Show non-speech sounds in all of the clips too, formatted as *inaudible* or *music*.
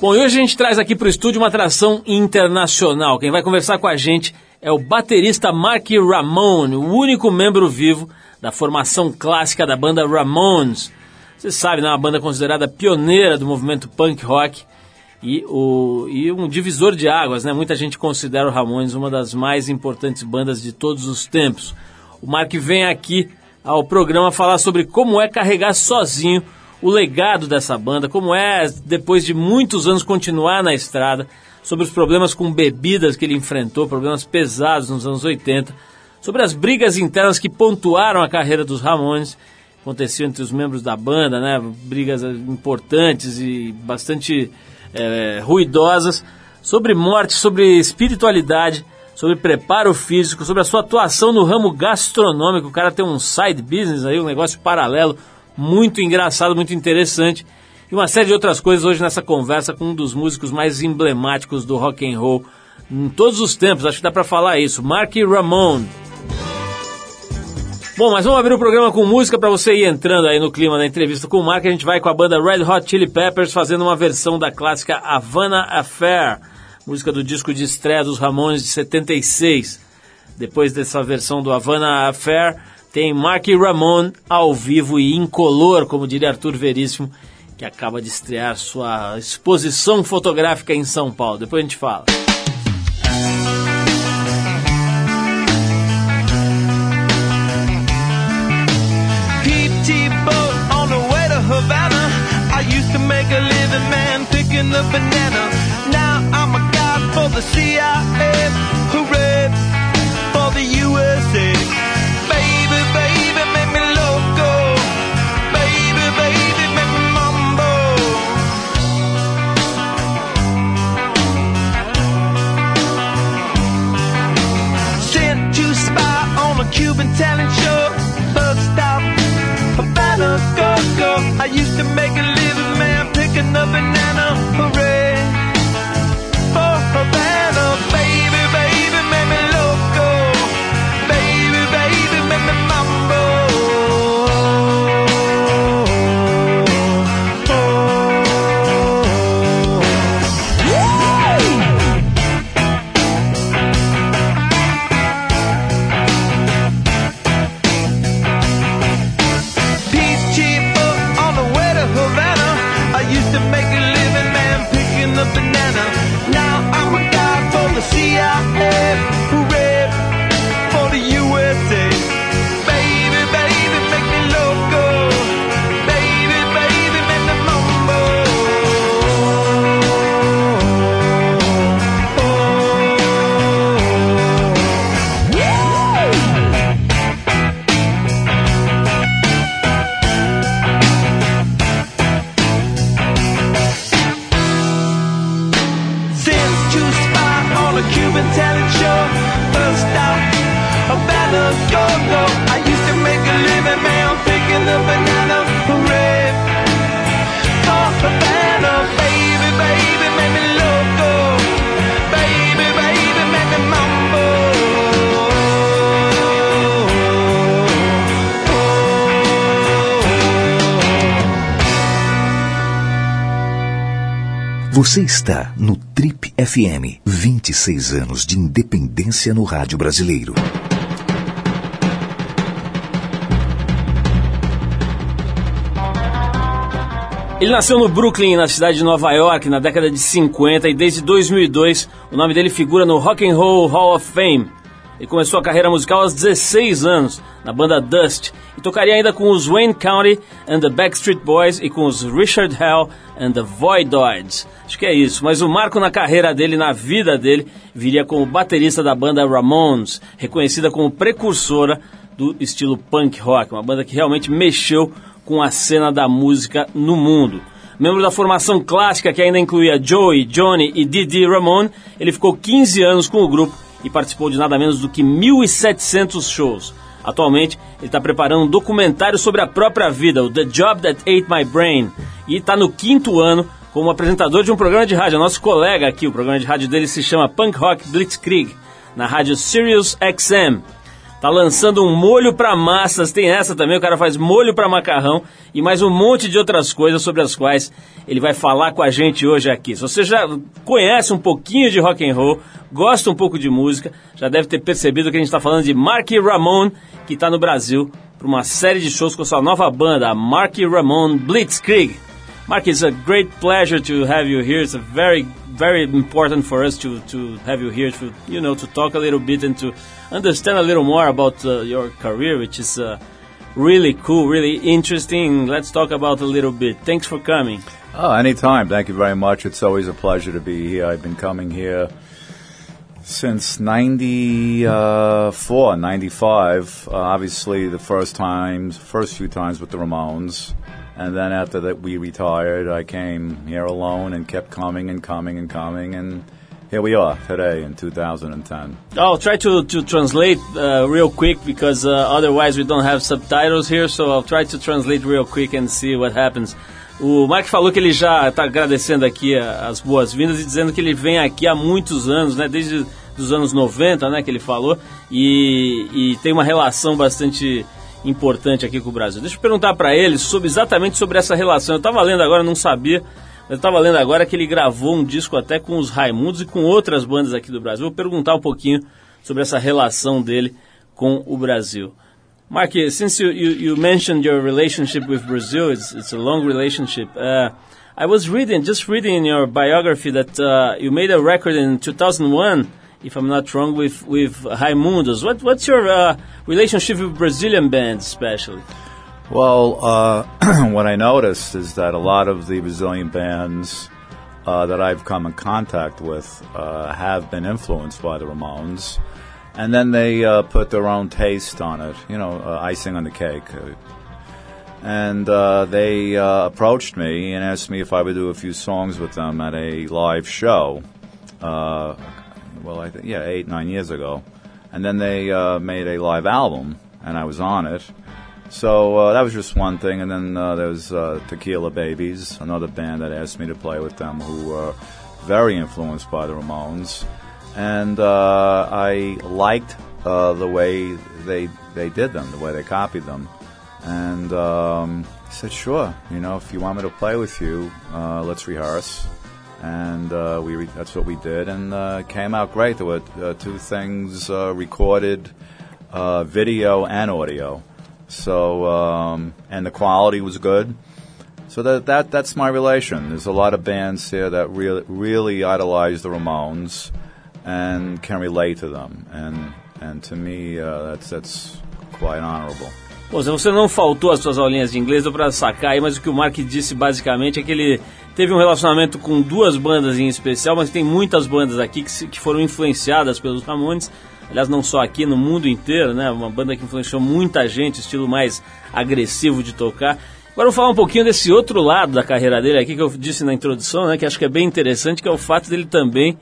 Bom, e hoje a gente traz aqui para o estúdio uma atração internacional. Quem vai conversar com a gente é o baterista Mark Ramone, o único membro vivo da formação clássica da banda Ramones. Você sabe, né, uma banda considerada pioneira do movimento punk rock e, o, e um divisor de águas, né? Muita gente considera o Ramones uma das mais importantes bandas de todos os tempos. O Mark vem aqui ao programa falar sobre como é carregar sozinho o legado dessa banda, como é, depois de muitos anos, continuar na estrada, sobre os problemas com bebidas que ele enfrentou, problemas pesados nos anos 80, sobre as brigas internas que pontuaram a carreira dos Ramones, aconteciam entre os membros da banda, né, brigas importantes e bastante é, ruidosas, sobre morte, sobre espiritualidade, sobre preparo físico, sobre a sua atuação no ramo gastronômico. O cara tem um side business aí, um negócio paralelo muito engraçado, muito interessante. E uma série de outras coisas hoje nessa conversa com um dos músicos mais emblemáticos do rock and roll em todos os tempos, acho que dá para falar isso, Mark Ramone. Bom, mas vamos abrir o programa com música para você ir entrando aí no clima da entrevista com o Mark. A gente vai com a banda Red Hot Chili Peppers fazendo uma versão da clássica Havana Affair, música do disco de estreia dos Ramones de 76. Depois dessa versão do Havana Affair, tem Mark Ramone ao vivo e incolor, como diria Arthur Veríssimo, que acaba de estrear sua exposição fotográfica em São Paulo. Depois a gente fala. make talent show, bus stop, a better go go. I used to make a living, man, picking up banana. telling your first out about the go-go. Você está no Trip FM. 26 anos de independência no rádio brasileiro. Ele nasceu no Brooklyn, na cidade de Nova York, na década de 50 e desde 2002 o nome dele figura no Rock and Roll Hall of Fame. Ele começou a carreira musical aos 16 anos, na banda Dust, e tocaria ainda com os Wayne County and the Backstreet Boys e com os Richard Hell and the Voidoids. Acho que é isso, mas o marco na carreira dele, na vida dele, viria como baterista da banda Ramones, reconhecida como precursora do estilo punk rock, uma banda que realmente mexeu com a cena da música no mundo. Membro da formação clássica que ainda incluía Joey, Johnny e Didi Ramone, ele ficou 15 anos com o grupo e participou de nada menos do que 1.700 shows. Atualmente, ele está preparando um documentário sobre a própria vida, o The Job That Ate My Brain, e está no quinto ano como apresentador de um programa de rádio. Nosso colega aqui, o programa de rádio dele se chama Punk Rock Blitzkrieg, na rádio Sirius XM. Tá lançando um molho para massas, tem essa também, o cara faz molho para macarrão e mais um monte de outras coisas sobre as quais ele vai falar com a gente hoje aqui. Se você já conhece um pouquinho de rock and roll, gosta um pouco de música, já deve ter percebido que a gente está falando de Marky Ramone, que está no Brasil para uma série de shows com sua nova banda, a Marky Ramone Blitzkrieg. Mark, it's a great pleasure to have you here. It's a very, very important for us to, to have you here to, you know, to talk a little bit and to understand a little more about uh, your career, which is uh, really cool, really interesting. Let's talk about a little bit. Thanks for coming. Oh, anytime. Thank you very much. It's always a pleasure to be here. I've been coming here since 94, 95. Uh, obviously, the first times, first few times with the Ramones. And then after that, we retired. I came here alone and kept coming and coming and coming. And here we are today in 2010. I'll try to, to translate uh, real quick because uh, otherwise we don't have subtitles here. So I'll try to translate real quick and see what happens. O Mark falou que ele já está agradecendo aqui as boas-vindas e dizendo que ele vem aqui há muitos anos, né? Desde os anos 90, né? Que ele falou. E, e tem uma relação bastante importante aqui com o Brasil. Deixa eu perguntar para ele sobre, exatamente sobre essa relação. Eu estava lendo agora, não sabia, eu estava lendo agora que ele gravou um disco até com os Raimundos e com outras bandas aqui do Brasil. Vou perguntar um pouquinho sobre essa relação dele com o Brasil. Mark, since you, you, you mentioned your relationship with Brazil, it's, it's a long relationship. Uh, I was reading, just reading in your biography that uh, you made a record in 2001 if I'm not wrong, with with Raimundos. What what's your uh, relationship with Brazilian bands, especially? Well, uh, *clears throat* what I noticed is that a lot of the Brazilian bands uh, that I've come in contact with uh, have been influenced by the Ramones, and then they uh, put their own taste on it. You know, uh, icing on the cake. And they approached me and asked me if I would do a few songs with them at a live show well, I think yeah, eight nine years ago, and then they uh, made a live album, and I was on it. So uh, that was just one thing, and then uh, there was uh, Tequila Babies, another band that asked me to play with them, who were very influenced by the Ramones, and uh, I liked uh, the way they they did them, the way they copied them, and um, I said, "Sure, you know, if you want me to play with you, let's rehearse." and uh, we re- that's what we did, and uh, came out great. There were uh, two things uh, recorded, uh, video and audio. So um, and the quality was good. So that that that's my relation. There's a lot of bands here that really really idolize the Ramones and can relate to them, and and to me uh, that's that's quite honorable. Bom, você não faltou as suas aulinhas de inglês para sacar aí, mas o que o Mark disse basicamente é que ele teve um relacionamento com duas bandas em especial, mas tem muitas bandas aqui que, que foram influenciadas pelos Ramones. Aliás, não só aqui, no mundo inteiro, né? Uma banda que influenciou muita gente, estilo mais agressivo de tocar. Agora vou falar um pouquinho desse outro lado da carreira dele aqui, que eu disse na introdução, né? Que acho que é bem interessante, que é o fato dele também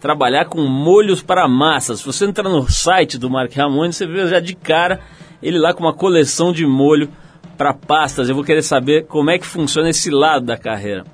trabalhar com molhos para massas. Se você entrar no site do Mark Ramone, você vê já de cara ele lá com uma coleção de molho para pastas. Eu vou querer saber como é que funciona esse lado da carreira.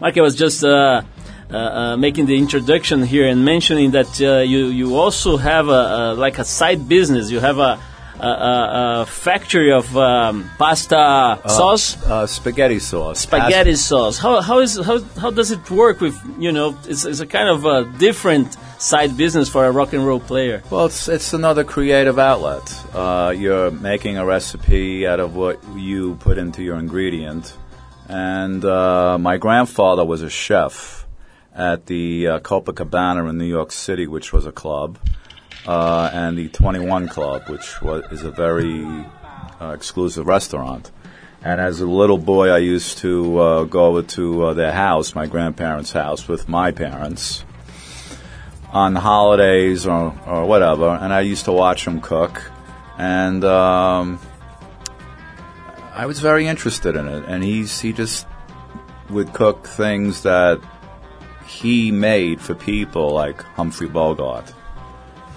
Mark, was just uh, uh, uh, making the introduction here and mentioning that uh, you you also have a, a, like a side business. You have a a, a factory of um, pasta uh, sauce, uh, spaghetti sauce, spaghetti sauce. How how is how how does it work with you know? It's, it's a kind of a different side business for a rock and roll player? Well, it's it's another creative outlet. Uh, you're making a recipe out of what you put into your ingredient. And uh, my grandfather was a chef at the uh, Copacabana in New York City, which was a club, uh, and the 21 Club, which was, is a very uh, exclusive restaurant. And as a little boy, I used to uh, go over to uh, their house, my grandparents' house, with my parents on holidays or, or whatever, and I used to watch them cook, and um, I was very interested in it. And he's he just would cook things that he made for people like Humphrey Bogart,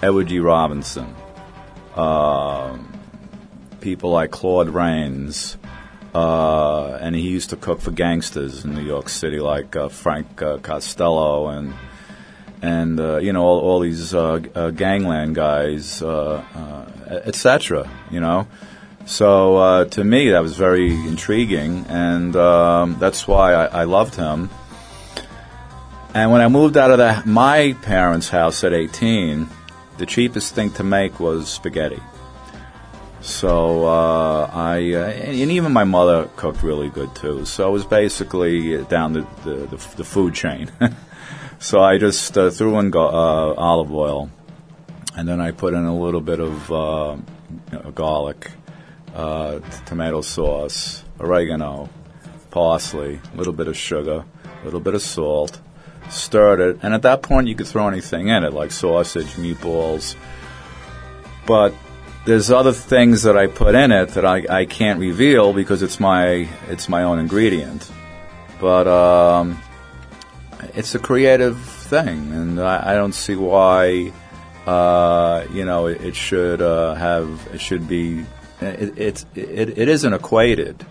Edward G. Robinson, uh, people like Claude Rains. Uh, and he used to cook for gangsters in New York City, like uh, Frank uh, Costello and and uh, you know all, all these uh, gangland guys, etc. You know, so to me that was very intriguing, and um, that's why I, I loved him. And when I moved out of the, my parents' house at 18, the cheapest thing to make was spaghetti. So uh, I, uh, and even my mother cooked really good too. So it was basically down the, the, the, the food chain. *laughs* so I just uh, threw in ga- uh, olive oil, and then I put in a little bit of uh, garlic, uh, tomato sauce, oregano, parsley, a little bit of sugar, a little bit of salt. Stirred it, and at that point you could throw anything in it, like sausage, meatballs. But there's other things that I put in it that I, I can't reveal because it's my it's my own ingredient. But um, it's a creative thing, and I, I don't see why uh, you know it, it should uh, have it should be it, it, it it isn't equated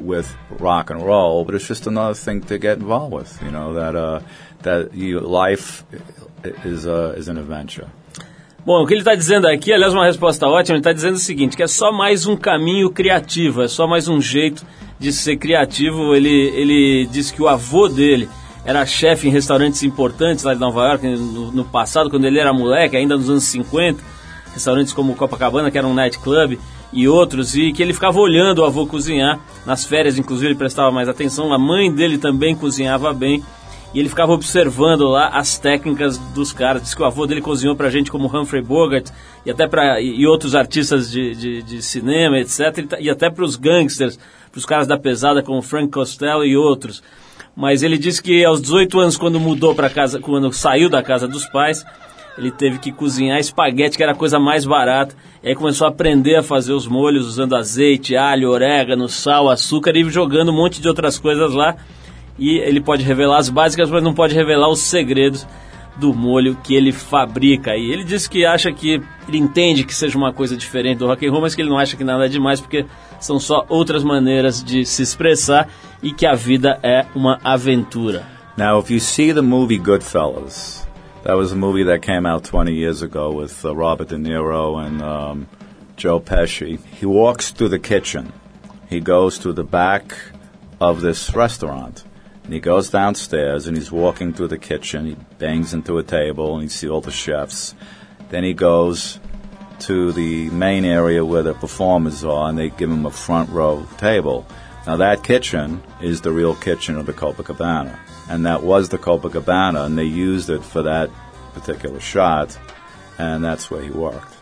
with rock and roll, but it's just another thing to get involved with. You know that uh, that you life is uh, is an adventure. Bom, o que ele está dizendo aqui, aliás, uma resposta ótima, ele está dizendo o seguinte, que é só mais um caminho criativo, é só mais um jeito de ser criativo. Ele, ele disse que o avô dele era chefe em restaurantes importantes lá de Nova York no, no passado, quando ele era moleque, ainda nos anos 50, restaurantes como Copacabana, que era um nightclub, e outros, e que ele ficava olhando o avô cozinhar. Nas férias, inclusive, ele prestava mais atenção. A mãe dele também cozinhava bem. E ele ficava observando lá as técnicas dos caras. Diz que o avô dele cozinhou pra gente como Humphrey Bogart e até para e outros artistas de, de, de cinema, etc. E até para os gangsters, para os caras da pesada como Frank Costello e outros. Mas ele disse que aos 18 anos, quando mudou para casa, quando saiu da casa dos pais, ele teve que cozinhar espaguete, que era a coisa mais barata. E aí começou a aprender a fazer os molhos usando azeite, alho, orégano, sal, açúcar e jogando um monte de outras coisas lá. E ele pode revelar as básicas, mas não pode revelar os segredos do molho que ele fabrica. E ele disse que acha que ele entende que seja uma coisa diferente do rock and roll, mas que ele não acha que nada é demais porque são só outras maneiras de se expressar e que a vida é uma aventura. Now, if you see the movie Goodfellas, that was a movie that came out 20 years ago with uh, Robert De Niro and um, Joe Pesci. He walks through the kitchen. He goes to the back of this restaurant. And he goes downstairs and he's walking through the kitchen. He bangs into a table and you see all the chefs. Then he goes to the main area where the performers are and they give him a front row table. Now that kitchen is the real kitchen of the Copacabana. And that was the Copacabana and they used it for that particular shot. And that's where he worked.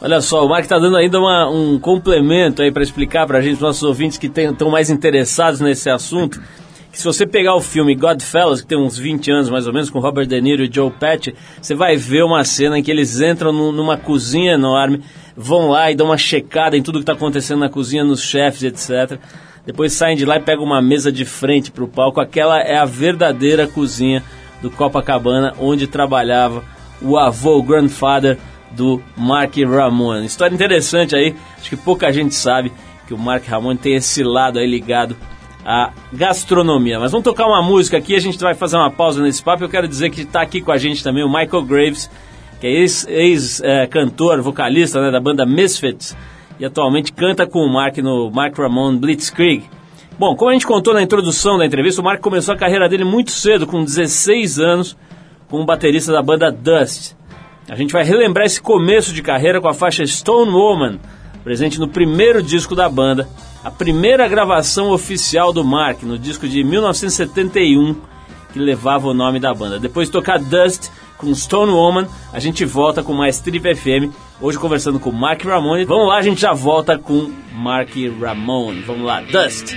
Olha só, o Mark está dando ainda uma, um complemento aí para explicar para a gente, nossos ouvintes que estão mais interessados nesse assunto, que se você pegar o filme Godfellas, que tem uns 20 anos mais ou menos, com Robert De Niro e Joe Pesci, você vai ver uma cena em que eles entram no, numa cozinha enorme, vão lá e dão uma checada em tudo que está acontecendo na cozinha, nos chefes, etc. Depois saem de lá e pegam uma mesa de frente para o palco. Aquela é a verdadeira cozinha do Copacabana, onde trabalhava o avô, o grandfather do Mark Ramon. História interessante aí, acho que pouca gente sabe que o Mark Ramon tem esse lado aí ligado à gastronomia. Mas vamos tocar uma música aqui, a gente vai fazer uma pausa nesse papo. Eu quero dizer que está aqui com a gente também o Michael Graves, que é ex-cantor, ex, vocalista né, da banda Misfits, e atualmente canta com o Mark no Mark Ramon Blitzkrieg. Bom, como a gente contou na introdução da entrevista, o Mark começou a carreira dele muito cedo, com 16 anos, como baterista da banda Dust. A gente vai relembrar esse começo de carreira com a faixa Stone Woman, presente no primeiro disco da banda, a primeira gravação oficial do Mark, no disco de 1971, que levava o nome da banda. Depois de tocar Dust com Stone Woman, a gente volta com mais Trip FM, hoje conversando com Mark Ramone. Vamos lá, a gente já volta com Mark Ramone. Vamos lá, Dust.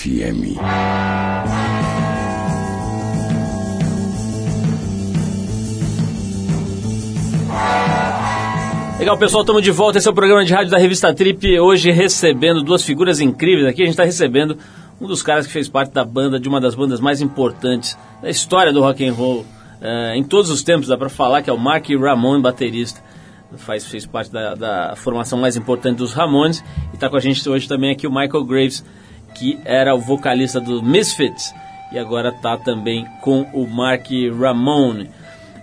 FM. Legal, pessoal, estamos de volta. Esse é o programa de rádio da revista Trip. Hoje recebendo duas figuras incríveis aqui. A gente está recebendo um dos caras que fez parte da banda, de uma das bandas mais importantes da história do rock and roll. Uh, em todos os tempos, dá para falar que é o Mark Ramon, baterista. Faz, fez parte da, da formação mais importante dos Ramones. E está com a gente hoje também aqui o Michael Graves, que era o vocalista do Misfits. E agora está também com o Mark Ramone.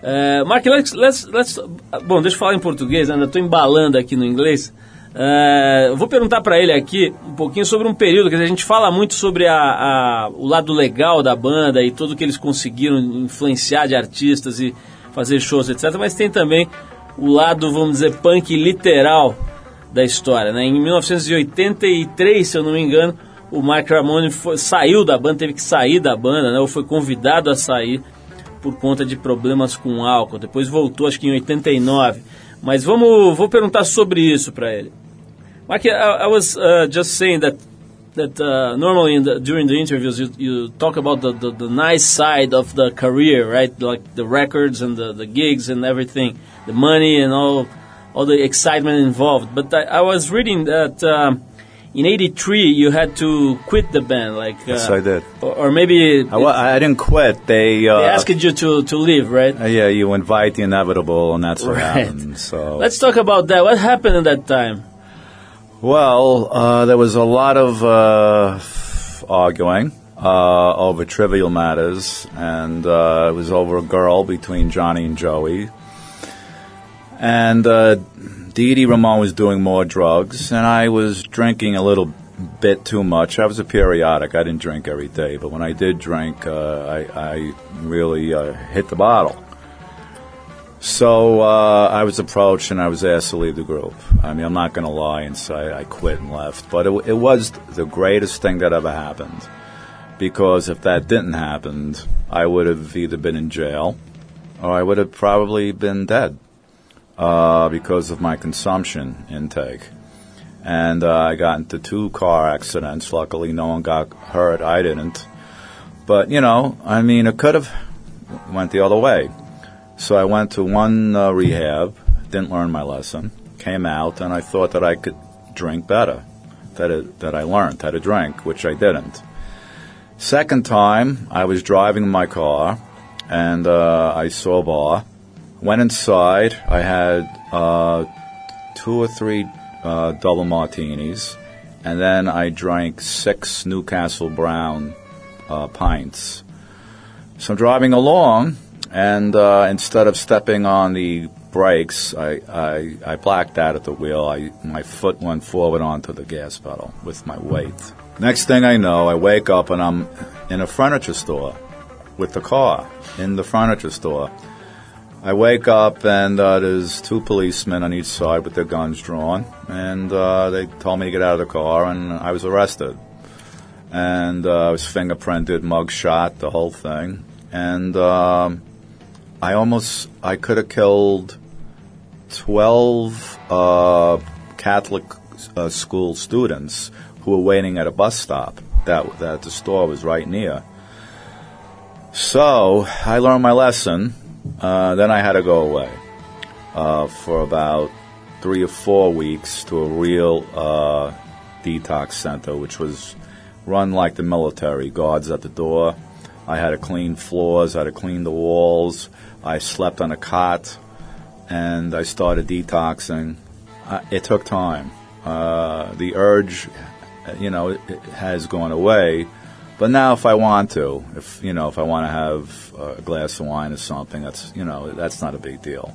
Uh, Mark, let's, let's, let's, bom, deixa eu falar em português, ainda estou embalando aqui no inglês. Uh, vou perguntar para ele aqui um pouquinho sobre um período que a gente fala muito sobre a, a, o lado legal da banda e tudo que eles conseguiram influenciar de artistas e fazer shows, etc. Mas tem também o lado, vamos dizer, punk literal da história. Né? Em 1983, se eu não me engano, o Mark Ramone foi, saiu da banda, teve que sair da banda, né? ou foi convidado a sair por conta de problemas com álcool. Depois voltou, acho que em 89. Mas vamos, vou perguntar sobre isso para ele. Mark, I, I was uh, just saying that that uh, normally the, during the interviews you, you talk about the, the, the, nice side of the career, right? Like the records and the, the gigs and everything, the money and all all the excitement involved. But I, I was reading that. In '83 you had to quit the band, like yes, I did, or, or maybe I, I, didn't quit. They, uh, they asked you to, to leave, right? Uh, yeah, you invite the inevitable, and that's what right. happened. So let's talk about that. What happened at that time? Well, uh, there was a lot of uh, arguing uh, over trivial matters, and uh, it was over a girl between Johnny and Joey, and Dee Dee Ramon was doing more drugs, and I was drinking a little bit too much. I was a periodic. I didn't drink every day, but when I did drink, uh, I, I, really uh, hit the bottle. So uh, I was approached and I was asked to leave the group. I mean, I'm not going to lie and say I quit and left, but it, it was the greatest thing that ever happened. Because if that didn't happen, I would have either been in jail or I would have probably been dead uh, because of my consumption intake. And uh, I got into two car accidents. Luckily, no one got hurt. I didn't. But, you know, I mean, it could have went the other way. So I went to one uh, rehab, didn't learn my lesson, came out, and I thought that I could drink better, that, it, that I learned how to drink, which I didn't. Second time, I was driving my car, and uh, I saw a bar, Went inside. I had uh, two or three uh, double martinis, and then I drank six Newcastle Brown uh, pints. So I'm driving along, and uh, instead of stepping on the brakes, I, I, I blacked out at the wheel. I, my foot went forward onto the gas pedal with my weight. Next thing I know, I wake up and I'm in a furniture store with the car in the furniture store. I wake up and uh, there's two policemen on each side with their guns drawn, and uh, they told me to get out of the car, and I was arrested. And uh, I was fingerprinted, mug shot, the whole thing. And um, I almost, I could have killed 12 uh, Catholic uh, school students who were waiting at a bus stop that, that the store was right near. So I learned my lesson uh, then I had to go away uh, for about three or four weeks to a real uh, detox center, which was run like the military guards at the door. I had to clean floors, I had to clean the walls. I slept on a cot, and I started detoxing. It took time. Uh, the urge, you know, has gone away but now, if I want to, if you know, if I want to have a glass of wine or something, that's you know, that's not a big deal.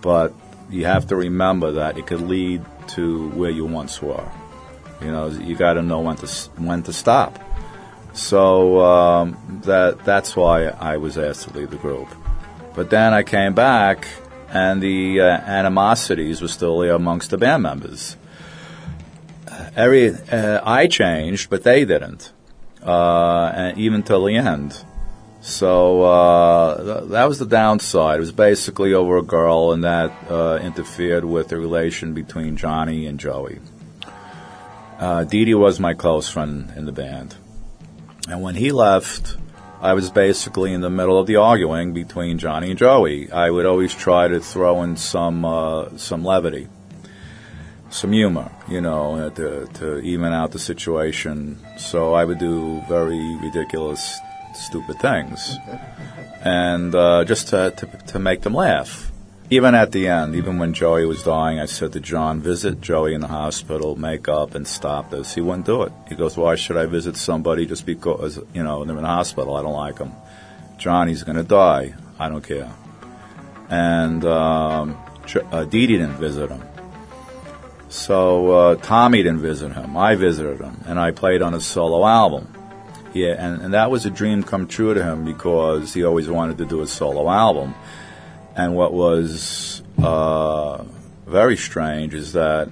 But you have to remember that it could lead to where you once were. You know, you got to know when to when to stop. So um, that that's why I was asked to leave the group. But then I came back, and the uh, animosities were still there amongst the band members. Every uh, I changed, but they didn't uh, and even till the end. So uh, th- that was the downside. It was basically over a girl, and that uh, interfered with the relation between Johnny and Joey. uh, Dee Dee was my close friend in the band. And when he left, I was basically in the middle of the arguing between Johnny and Joey. I would always try to throw in some uh, some levity, some humor, you know, uh, to, to even out the situation. So I would do very ridiculous, stupid things, and uh, just to, to to make them laugh. Even at the end, even when Joey was dying, I said to John, visit Joey in the hospital, make up, and stop this. He wouldn't do it. He goes, why should I visit somebody just because, you know, they're in the hospital? I don't like them. John, he's going to die. I don't care. And um, uh, Dee Dee didn't visit him. So uh, Tommy didn't visit him. I visited him, and I played on his solo album. Yeah, and, and that was a dream come true to him because he always wanted to do a solo album. And what was uh, very strange is that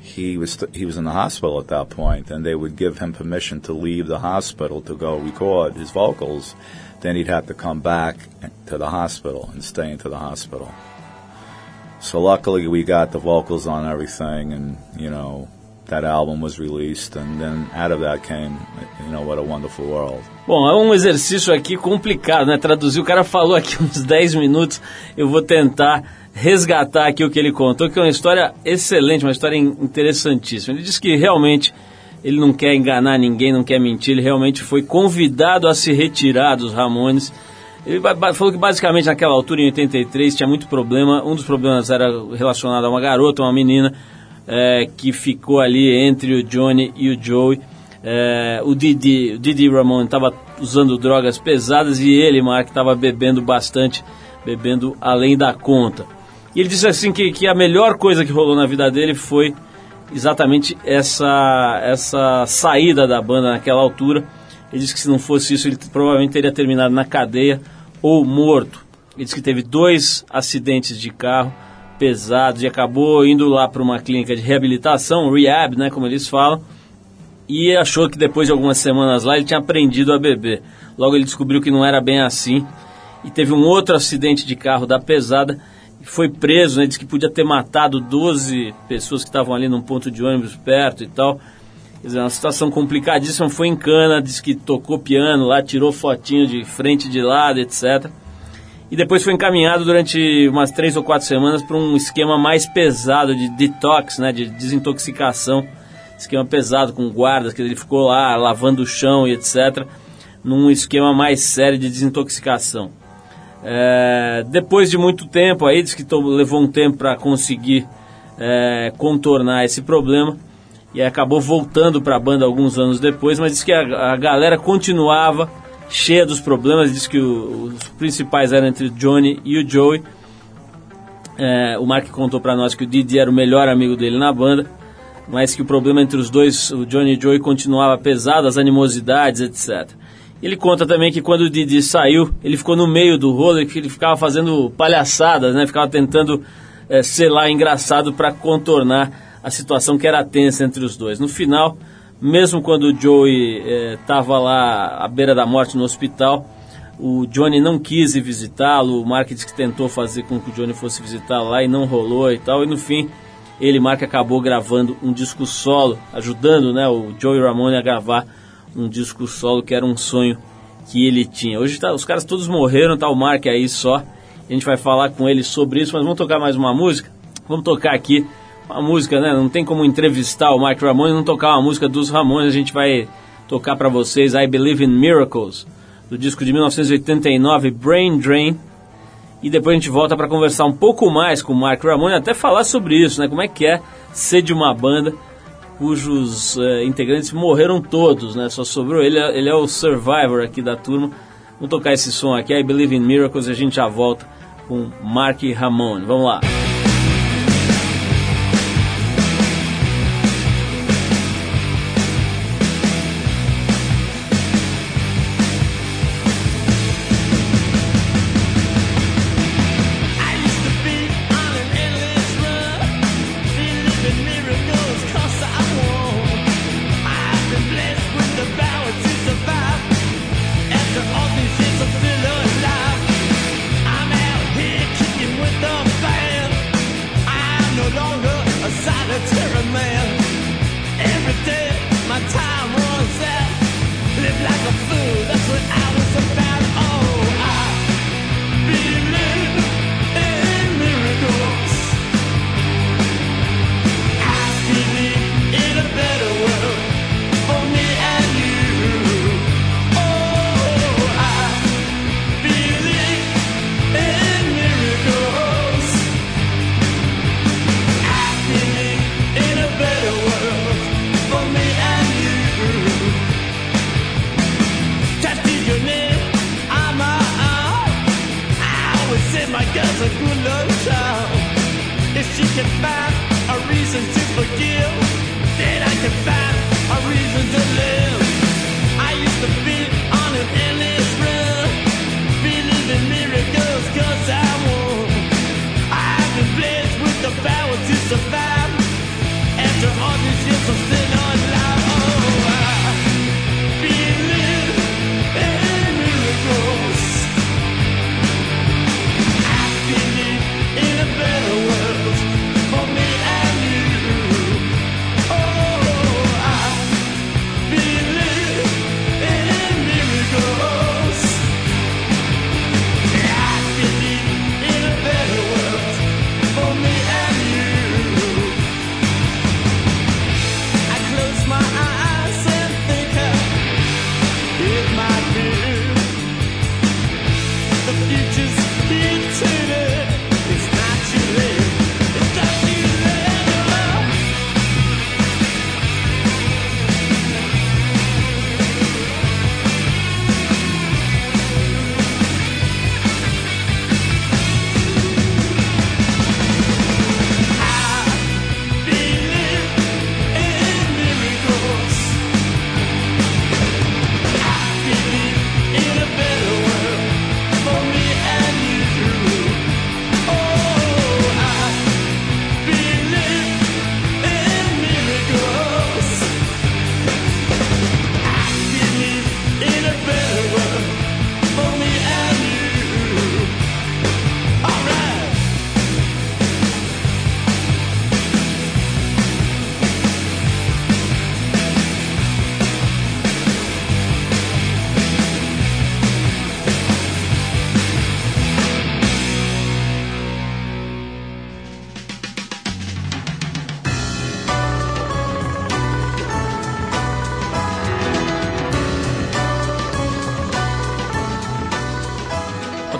he was th- he was in the hospital at that point, and they would give him permission to leave the hospital to go record his vocals. Then he'd have to come back to the hospital and stay into the hospital. So luckily, we got the vocals on everything, and you know that album was released, and then out of that came, you know, what a wonderful world. Bom, é um exercício aqui complicado, né? Traduzir, o cara falou aqui *laughs* uns 10 minutos, eu vou tentar resgatar aqui o que ele contou, que é uma história excelente, uma história interessantíssima. Ele disse que realmente ele não quer enganar ninguém, não quer mentir, ele realmente foi convidado a se retirar dos Ramones. Ele falou que basicamente naquela altura, em 83, tinha muito problema. Um dos problemas era relacionado a uma garota, uma menina, é, que ficou ali entre o Johnny e o Joey. É, o Didi, o Didi Ramon estava usando drogas pesadas e ele, Mark, estava bebendo bastante, bebendo além da conta. E ele disse assim que, que a melhor coisa que rolou na vida dele foi exatamente essa, essa saída da banda naquela altura. Ele disse que se não fosse isso, ele provavelmente teria terminado na cadeia ou morto. Ele disse que teve dois acidentes de carro pesados e acabou indo lá para uma clínica de reabilitação, rehab, né, como eles falam, e achou que depois de algumas semanas lá ele tinha aprendido a beber. Logo ele descobriu que não era bem assim e teve um outro acidente de carro da pesada e foi preso, né, disse que podia ter matado 12 pessoas que estavam ali num ponto de ônibus perto e tal. Quer dizer, uma situação complicadíssima, foi em cana, disse que tocou piano lá, tirou fotinho de frente de lado, etc e depois foi encaminhado durante umas três ou quatro semanas para um esquema mais pesado de detox, né, de desintoxicação, esquema pesado com guardas, que ele ficou lá lavando o chão e etc, num esquema mais sério de desintoxicação. É, depois de muito tempo, aí diz que levou um tempo para conseguir é, contornar esse problema e acabou voltando para a banda alguns anos depois, mas diz que a, a galera continuava cheia dos problemas. Diz que o, os principais eram entre o Johnny e o Joey. É, o Mark contou para nós que o Didi era o melhor amigo dele na banda, mas que o problema entre os dois, o Johnny e o Joey, continuava pesado, as animosidades, etc. Ele conta também que quando o Didi saiu, ele ficou no meio do rolo, ele ficava fazendo palhaçadas, né? Ficava tentando é, ser lá engraçado para contornar a situação que era tensa entre os dois. No final, mesmo quando o Joey estava é, lá à beira da morte no hospital, o Johnny não quis visitá-lo, o Mark disse que tentou fazer com que o Johnny fosse visitar lá e não rolou e tal, e no fim ele, Mark, acabou gravando um disco solo, ajudando né, o Joey Ramone a gravar um disco solo que era um sonho que ele tinha. Hoje tá, os caras todos morreram, tá o Mark aí só, a gente vai falar com ele sobre isso, mas vamos tocar mais uma música? Vamos tocar aqui uma música, né? Não tem como entrevistar o Mike Ramone e não tocar uma música dos Ramones. A gente vai tocar para vocês I Believe in Miracles, do disco de 1989, Brain Drain. E depois a gente volta para conversar um pouco mais com o Mark Ramone, até falar sobre isso, né? Como é que é ser de uma banda cujos é, integrantes morreram todos, né? Só sobrou ele, ele é o survivor aqui da turma. Vamos tocar esse som aqui, I Believe in Miracles, e a gente já volta com Mark Ramone. Vamos lá.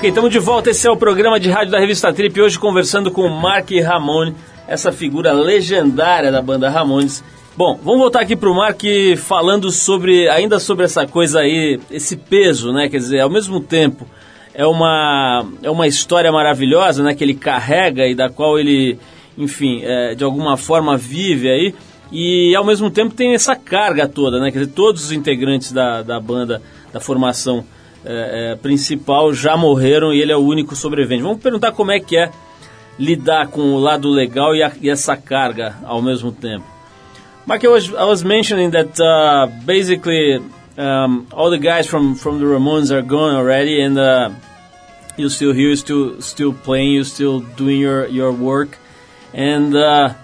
Estamos de volta. Esse é o programa de rádio da revista Trip. Hoje conversando com o Mark Ramone, essa figura legendária da banda Ramones. Bom, vamos voltar aqui para o Mark falando sobre ainda sobre essa coisa aí, esse peso, né? Quer dizer, ao mesmo tempo é uma é uma história maravilhosa, né? Que ele carrega e da qual ele, enfim, é, de alguma forma vive aí e ao mesmo tempo tem essa carga toda, né? Quer dizer, todos os integrantes da, da banda, da formação é, é, principal já morreram e ele é o único sobrevivente. Vamos perguntar como é que é lidar com o lado legal e, a, e essa carga ao mesmo tempo. Mark, I was, I was mentioning that uh, basically um, all the guys from, from the Ramones are gone already and uh, you're still here, still still playing, you're still doing your, your work. And uh,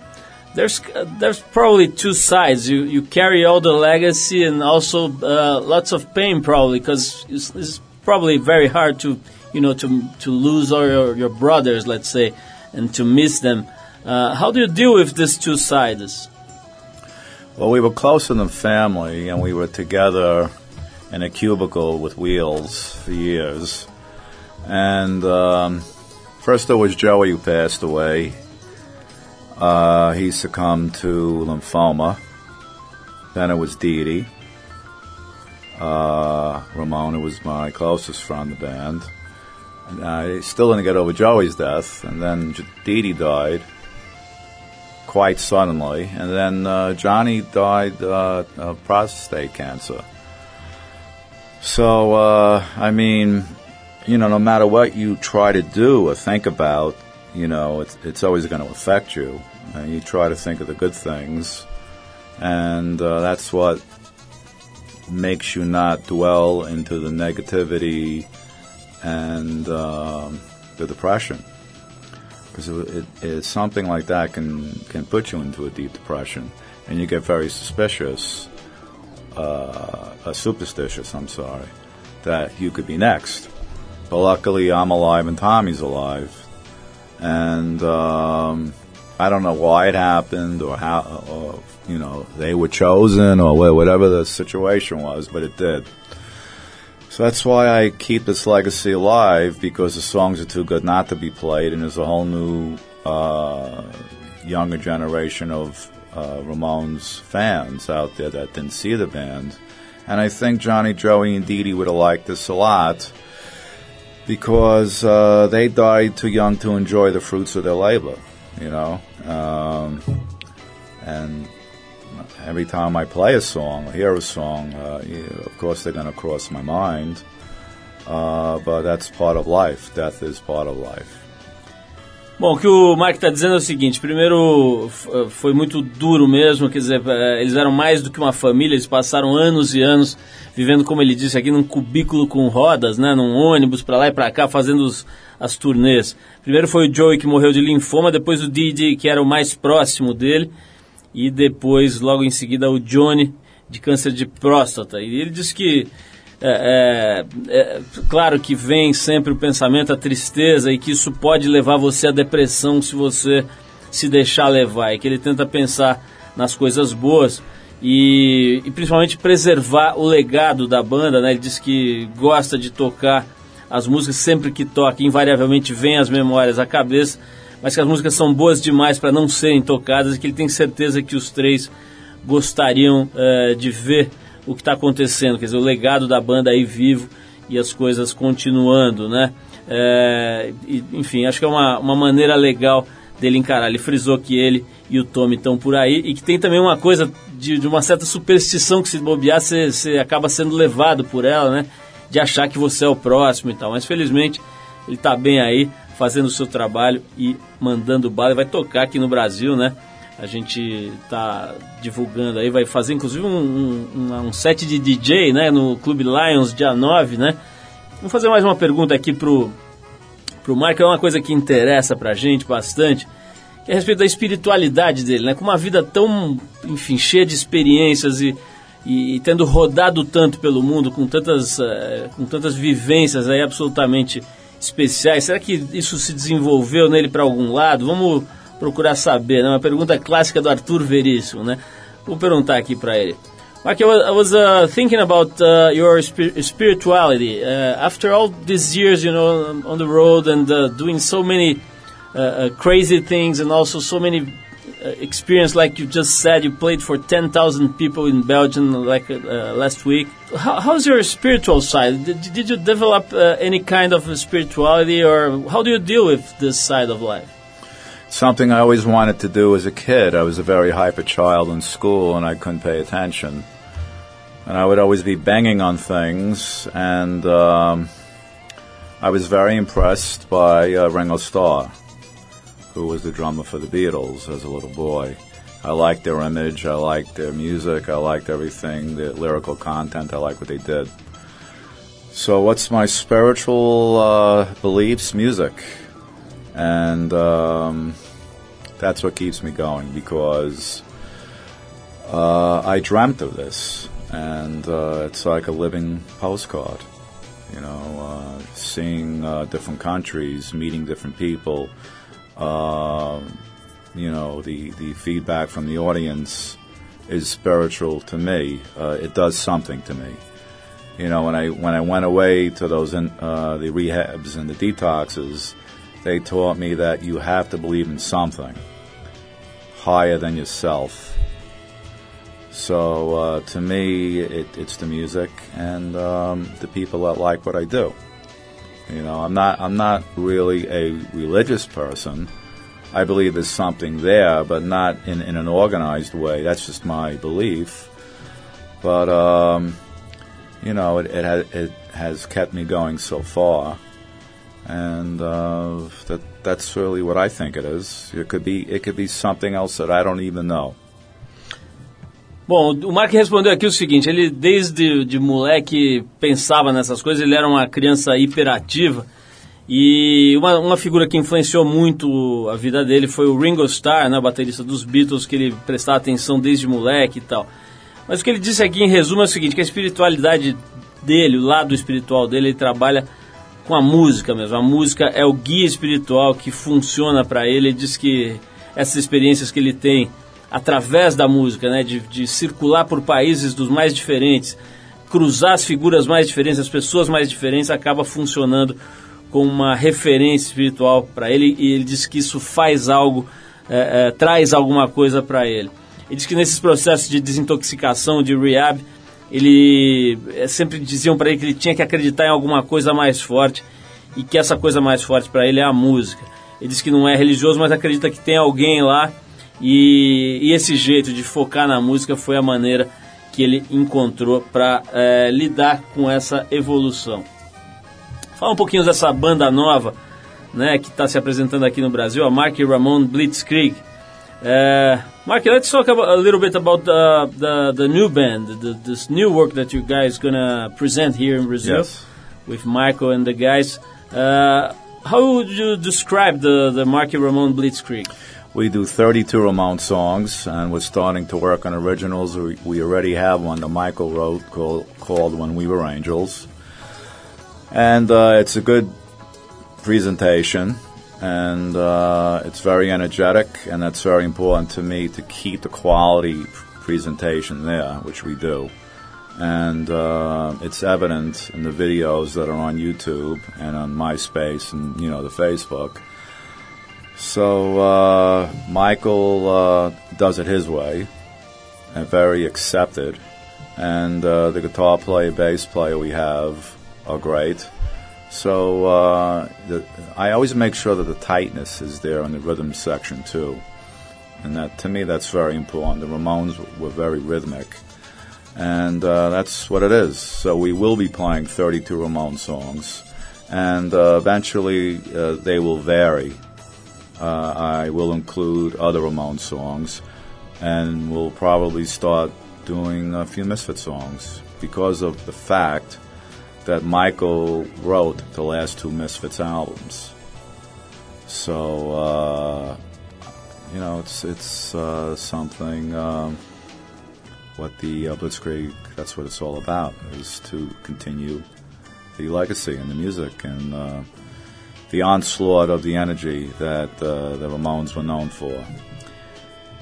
there's uh, there's probably two sides. You you carry all the legacy and also uh, lots of pain probably because it's, it's, probably very hard to you know to to lose all your, your brothers, let's say, and to miss them. Uh, how do you deal with these two sides? Well, we were close in the family, and we were together in a cubicle with wheels for years. And um, first there was Joey who passed away uh, he succumbed to lymphoma. Then it was Dee Dee. Uh, Ramona was my closest friend in the band. And I still didn't get over Joey's death. And then Dee Dee died quite suddenly. And then uh, Johnny died uh, of prostate cancer. So, uh, I mean, you know, no matter what you try to do or think about, you know, it's, it's always going to affect you. And you try to think of the good things, and uh, that's what makes you not dwell into the negativity and um, the depression. Because it, it, something like that can, can put you into a deep depression, and you get very suspicious, uh, superstitious, I'm sorry, that you could be next. But luckily, I'm alive and Tommy's alive and um, I don't know why it happened or how, or, you know, they were chosen or whatever the situation was, but it did. So that's why I keep this legacy alive because the songs are too good not to be played, and there's a whole new uh, younger generation of uh, Ramones fans out there that didn't see the band. And I think Johnny, Joey, and Dee Dee would have liked this a lot because uh, they died too young to enjoy the fruits of their labor, you know. Um, and every time I play a song, hear a song, uh, of course they're going to cross my mind. Uh, but that's part of life. Death is part of life. Bom, o que o Mark está dizendo é o seguinte: primeiro, foi muito duro mesmo, quer dizer, é, eles eram mais do que uma família, eles passaram anos e anos vivendo, como ele disse aqui, num cubículo com rodas, né, num ônibus para lá e para cá, fazendo os, as turnês. Primeiro foi o Joey que morreu de linfoma, depois o Didi, que era o mais próximo dele, e depois, logo em seguida, o Johnny, de câncer de próstata. E ele disse que é, é, é, claro que vem sempre o pensamento, a tristeza e que isso pode levar você à depressão se você se deixar levar. E que ele tenta pensar nas coisas boas e, e principalmente preservar o legado da banda. Né? Ele diz que gosta de tocar as músicas sempre que toca, invariavelmente vem as memórias à cabeça, mas que as músicas são boas demais para não serem tocadas e que ele tem certeza que os três gostariam é, de ver o que está acontecendo, quer dizer, o legado da banda aí vivo e as coisas continuando, né? É, enfim, acho que é uma, uma maneira legal dele encarar. Ele frisou que ele e o Tommy estão por aí e que tem também uma coisa de, de uma certa superstição que se bobear, você, você acaba sendo levado por ela, né? De achar que você é o próximo e tal. Mas felizmente ele está bem aí, fazendo o seu trabalho e mandando bala. Vai tocar aqui no Brasil, né? A gente está divulgando aí, vai fazer inclusive um, um, um, set de DJ né, no Clube Lions, dia 9, né? Vou fazer mais uma pergunta aqui pro, pro Marco, é uma coisa que interessa pra gente bastante, é a respeito da espiritualidade dele, né? Com uma vida tão, enfim, cheia de experiências e, e, e tendo rodado tanto pelo mundo, com tantas, uh, com tantas vivências aí absolutamente especiais, será que isso se desenvolveu nele para algum lado? Vamos procurar saber, né? Uma pergunta clássica do Arthur Veríssimo, né? Vou perguntar aqui para ele. Mark, I was, I was uh, thinking about uh, your spir- spirituality. Uh, after all these years, you know, on the road and uh, doing so many uh, uh, crazy things and also so many experience, like you just said, you played for 10,000 people in Belgium like last week. How, how's your spiritual side? Did, did you develop any kind of spirituality or how do you deal with this side of life? Something I always wanted to do as a kid. I was a very hyper child in school and I couldn't pay attention. And I would always be banging on things and um, I was very impressed by uh, Ringo Starr, who was the drummer for the Beatles as a little boy. I liked their image, I liked their music, I liked everything, the lyrical content, I liked what they did. So, what's my spiritual uh, beliefs? Music. And um, that's what keeps me going because uh, I dreamt of this. And uh, it's like a living postcard. You know, uh, seeing uh, different countries, meeting different people, uh, you know, the, the feedback from the audience is spiritual to me. Uh, it does something to me. You know, when I when I went away to those in, uh, the rehabs and the detoxes, they taught me that you have to believe in something higher than yourself. So uh, to me, it, it's the music and um, the people that like what I do. You know, I'm not I'm not really a religious person. I believe there's something there, but not in, in an organized way. That's just my belief. But um, you know, it it, ha- it has kept me going so far, and uh, that that's really what I think it is. It could be it could be something else that I don't even know. Bom, o Mark respondeu aqui o seguinte: ele desde de moleque pensava nessas coisas, ele era uma criança hiperativa e uma, uma figura que influenciou muito a vida dele foi o Ringo Starr, né, baterista dos Beatles, que ele prestava atenção desde moleque e tal. Mas o que ele disse aqui em resumo é o seguinte: que a espiritualidade dele, o lado espiritual dele, ele trabalha com a música mesmo. A música é o guia espiritual que funciona para ele. Ele diz que essas experiências que ele tem através da música, né, de, de circular por países dos mais diferentes, cruzar as figuras mais diferentes, as pessoas mais diferentes, acaba funcionando como uma referência espiritual para ele e ele diz que isso faz algo, é, é, traz alguma coisa para ele. Ele diz que nesses processos de desintoxicação, de rehab, ele é, sempre diziam para ele que ele tinha que acreditar em alguma coisa mais forte e que essa coisa mais forte para ele é a música. Ele diz que não é religioso, mas acredita que tem alguém lá e, e, esse jeito de focar na música foi a maneira que ele encontrou para é, lidar com essa evolução. Fala um pouquinho dessa banda nova, né, que está se apresentando aqui no Brasil, a Mark Ramon Blitzkrieg. Uh, Mark, let's talk about, a little bit about the, the, the new band, the, this new work that you guys gonna present here in Brazil Yes. with Michael and the guys. Uh, how would you describe the, the Marky Ramon Blitzkrieg? We do 32 Ramon songs, and we're starting to work on originals. We, we already have one that Michael wrote called, called When We Were Angels. And uh, it's a good presentation, and uh, it's very energetic, and that's very important to me to keep the quality presentation there, which we do. And uh, it's evident in the videos that are on YouTube and on MySpace and, you know, the Facebook. So uh, Michael uh, does it his way, and very accepted. And uh, the guitar player, bass player we have are great. So uh, the, I always make sure that the tightness is there in the rhythm section too, and that to me that's very important. The Ramones were very rhythmic, and uh, that's what it is. So we will be playing 32 Ramon songs, and uh, eventually uh, they will vary. Uh, I will include other Ramon songs, and we'll probably start doing a few Misfit songs because of the fact that Michael wrote the last two Misfits albums. So uh, you know, it's it's uh, something. Um, what the uh, Blitzkrieg, that's what it's all about, is to continue the legacy and the music and uh, the onslaught of the energy that uh, the Ramones were known for.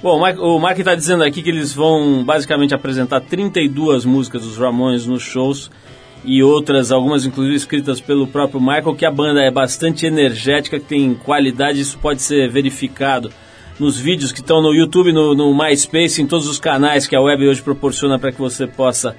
Bom, o Mark está dizendo aqui que eles vão basicamente apresentar 32 músicas dos Ramones nos shows e outras, algumas inclusive escritas pelo próprio Michael, que a banda é bastante energética, que tem qualidade, isso pode ser verificado nos vídeos que estão no YouTube, no, no MySpace, em todos os canais que a web hoje proporciona para que você possa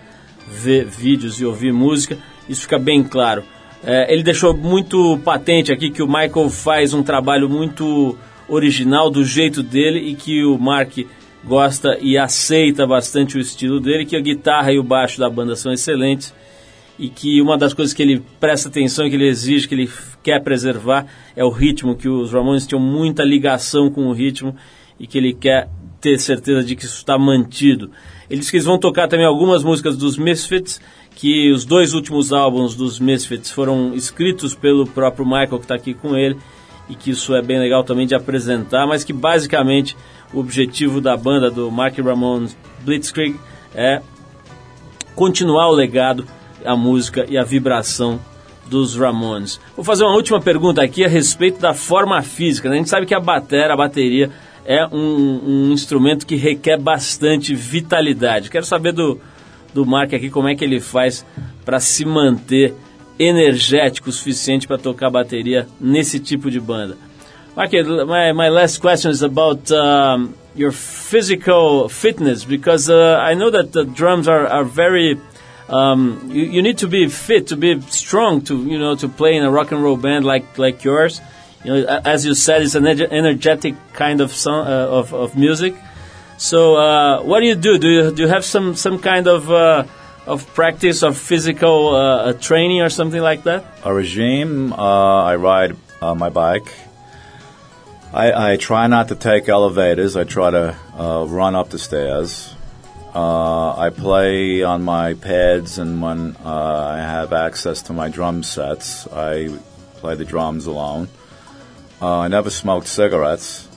ver vídeos e ouvir música, isso fica bem claro. É, ele deixou muito patente aqui que o Michael faz um trabalho muito original do jeito dele e que o Mark gosta e aceita bastante o estilo dele, que a guitarra e o baixo da banda são excelentes e que uma das coisas que ele presta atenção, que ele exige, que ele quer preservar é o ritmo, que os Ramones tinham muita ligação com o ritmo e que ele quer ter certeza de que isso está mantido. Ele diz que eles vão tocar também algumas músicas dos Misfits, que os dois últimos álbuns dos Misfits foram escritos pelo próprio Michael, que está aqui com ele, e que isso é bem legal também de apresentar, mas que basicamente o objetivo da banda do Mark Ramones Blitzkrieg é continuar o legado, a música e a vibração dos Ramones. Vou fazer uma última pergunta aqui a respeito da forma física. Né? A gente sabe que a bateria, a bateria é um, um, instrumento que requer bastante vitalidade. Quero saber do, do Mark aqui como é que ele faz para se manter energético o suficiente para tocar bateria nesse tipo de banda. Mark, my, my last question is about um, your physical fitness because uh, I know that the drums are, are very um, you, you, need to be fit to be strong to you know to play in a rock and roll band like like yours. You know, as you said, it's an energetic kind of song uh, of, of music. So, uh, what do you do? Do you do you have some some kind of uh, of practice of physical uh, training or something like that? A regime. Uh, I ride uh, my bike. I, I, try not to take elevators. I try to uh, run up the stairs. Uh, I play on my pads, and when uh, I have access to my drum sets, I play the drums alone. I never smoked cigarettes,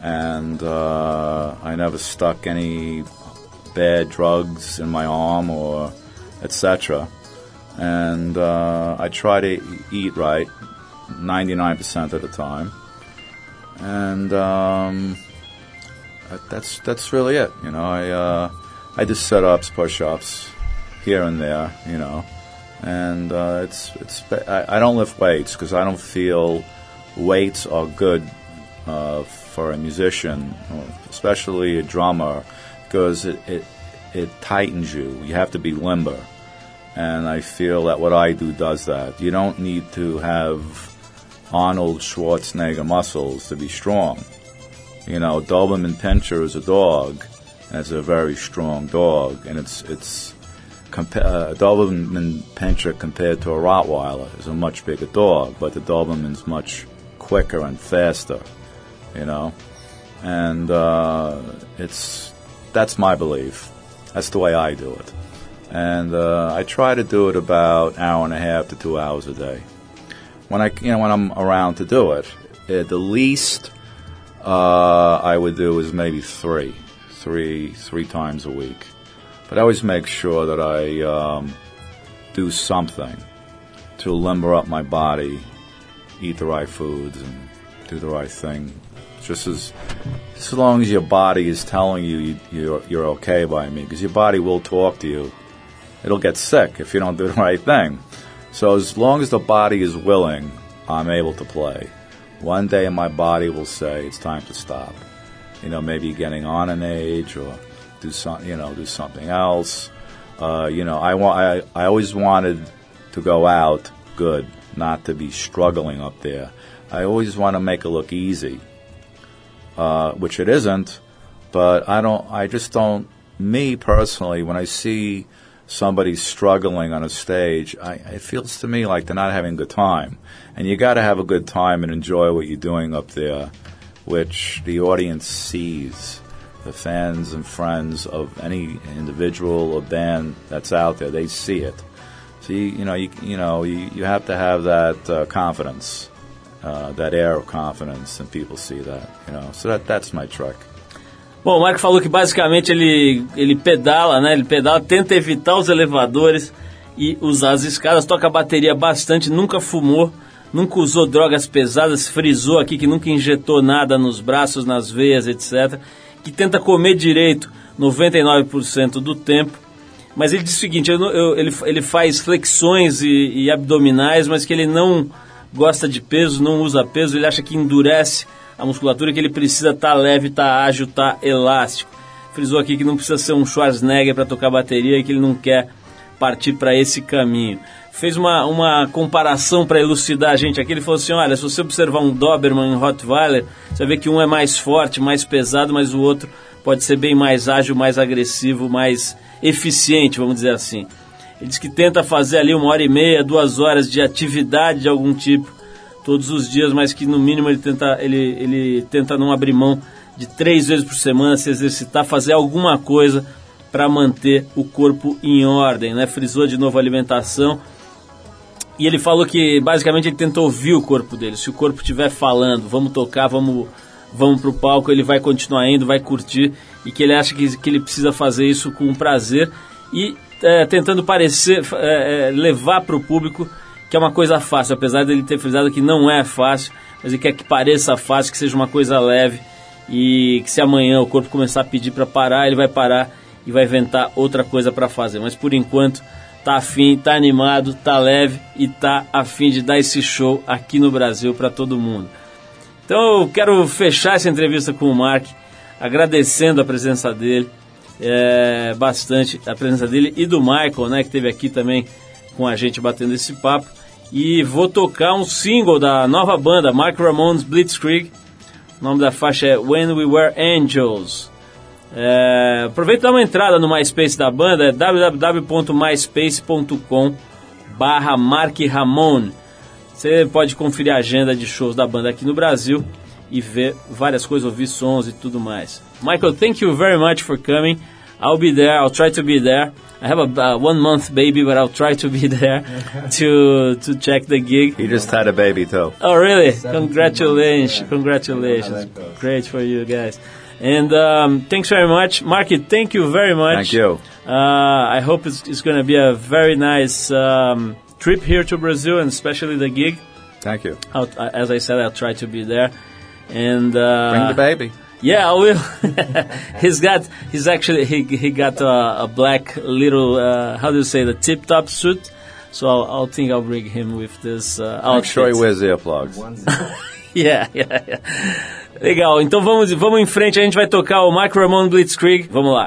and I never stuck any bad drugs in my arm or etc. And uh, I try to eat right 99% of the time. And um, that's that's really it. You know, I uh, I do sit ups, push ups, here and there. You know, and uh, it's it's I, I, don't lift weights because I don't feel weights are good uh, for a musician, especially a drummer because it, it, it tightens you. You have to be limber. And I feel that what I do does that. You don't need to have Arnold Schwarzenegger muscles to be strong. You know, Doberman Pinscher is a dog, and it's a very strong dog, and it's it's compa- uh, Doberman Pinscher compared to a Rottweiler is a much bigger dog, but the Doberman's much quicker and faster. You know, and uh, it's that's my belief. That's the way I do it. And uh, I try to do it about hour and a half to two hours a day. When I, you know, when I'm around to do it, the least uh, I would do is maybe three, three, three times a week. But I always make sure that I um, do something to limber up my body, eat the right foods, and do the right thing just as as long as your body is telling you, you you're, you're okay by me, because your body will talk to you. It'll get sick if you don't do the *laughs* right thing. So as long as the body is willing, I'm able to play. One day my body will say it's time to stop. You know, maybe getting on an age or do some, you know, do something else. Uh, you know, I want, I, I always wanted to go out good, not to be struggling up there. I always want to make it look easy. Uh, which it isn't. But I don't. I just don't. Me personally, when I see somebody struggling on a stage, I, it feels to me like they're not having a good time. And you got to have a good time and enjoy what you're doing up there, which the audience sees. The fans and friends of any individual or band that's out there, they see it. So you, you know, you, you know, you, you have to have that uh, confidence uh, that air of confidence, and people see that, you know. So that that's my trick. Bom, o Marco falou que basicamente ele, ele pedala, né? Ele pedala, tenta evitar os elevadores e usar as escadas, toca bateria bastante, nunca fumou, nunca usou drogas pesadas, frisou aqui que nunca injetou nada nos braços, nas veias, etc. Que tenta comer direito 99% do tempo. Mas ele diz o seguinte: eu, eu, ele, ele faz flexões e, e abdominais, mas que ele não gosta de peso, não usa peso, ele acha que endurece a musculatura, que ele precisa tá leve, tá ágil, tá elástico. Frisou aqui que não precisa ser um Schwarzenegger para tocar bateria e que ele não quer partir para esse caminho. Fez uma, uma comparação para elucidar a gente aqui. Ele falou assim: olha, se você observar um Doberman e um Rottweiler, você ver que um é mais forte, mais pesado, mas o outro pode ser bem mais ágil, mais agressivo, mais eficiente, vamos dizer assim. Ele diz que tenta fazer ali uma hora e meia, duas horas de atividade de algum tipo todos os dias, mas que no mínimo ele tenta, ele, ele tenta não abrir mão de três vezes por semana, se exercitar, fazer alguma coisa para manter o corpo em ordem, né? Frisou de novo a alimentação. E ele falou que basicamente ele tentou ouvir o corpo dele. Se o corpo estiver falando, vamos tocar, vamos, vamos pro palco, ele vai continuar indo, vai curtir e que ele acha que, que ele precisa fazer isso com prazer e é, tentando parecer, é, é, levar para o público que é uma coisa fácil, apesar dele ter frisado que não é fácil, mas ele quer que pareça fácil, que seja uma coisa leve e que se amanhã o corpo começar a pedir para parar, ele vai parar e vai inventar outra coisa para fazer. Mas por enquanto tá afim, tá animado, tá leve e tá afim de dar esse show aqui no Brasil para todo mundo. Então eu quero fechar essa entrevista com o Mark agradecendo a presença dele, é, bastante a presença dele e do Michael, né, que esteve aqui também com a gente batendo esse papo. E vou tocar um single da nova banda, Mark Ramones Blitzkrieg. O nome da faixa é When We Were Angels. É, aproveita e dá uma entrada no MySpace da banda, é www.myspace.com barra Mark Ramon. Você pode conferir a agenda de shows da banda aqui no Brasil e ver várias coisas, ouvir sons e tudo mais. Michael, thank you very much for coming. I'll be there, I'll try to be there. I have a uh, one month baby, but I'll try to be *laughs* there to to check the gig. He just had a baby too. Oh, really? Congratulations! Congratulations! Great for you guys. And um, thanks very much, Marky. Thank you very much. Thank you. Uh, I hope it's, it's going to be a very nice um, trip here to Brazil, and especially the gig. Thank you. I'll, as I said, I'll try to be there. And uh, bring the baby. Yeah, I will. *laughs* he's got. He's actually he he got a, a black little. Uh, how do you say the tip top suit? So I'll, I'll think I'll bring him with this uh, outfit. Make sure he wears earplugs. *laughs* yeah, yeah, yeah. Legal. Então vamos vamos em frente. A gente vai tocar o Mike Ramon Blitzkrieg. Vamos lá.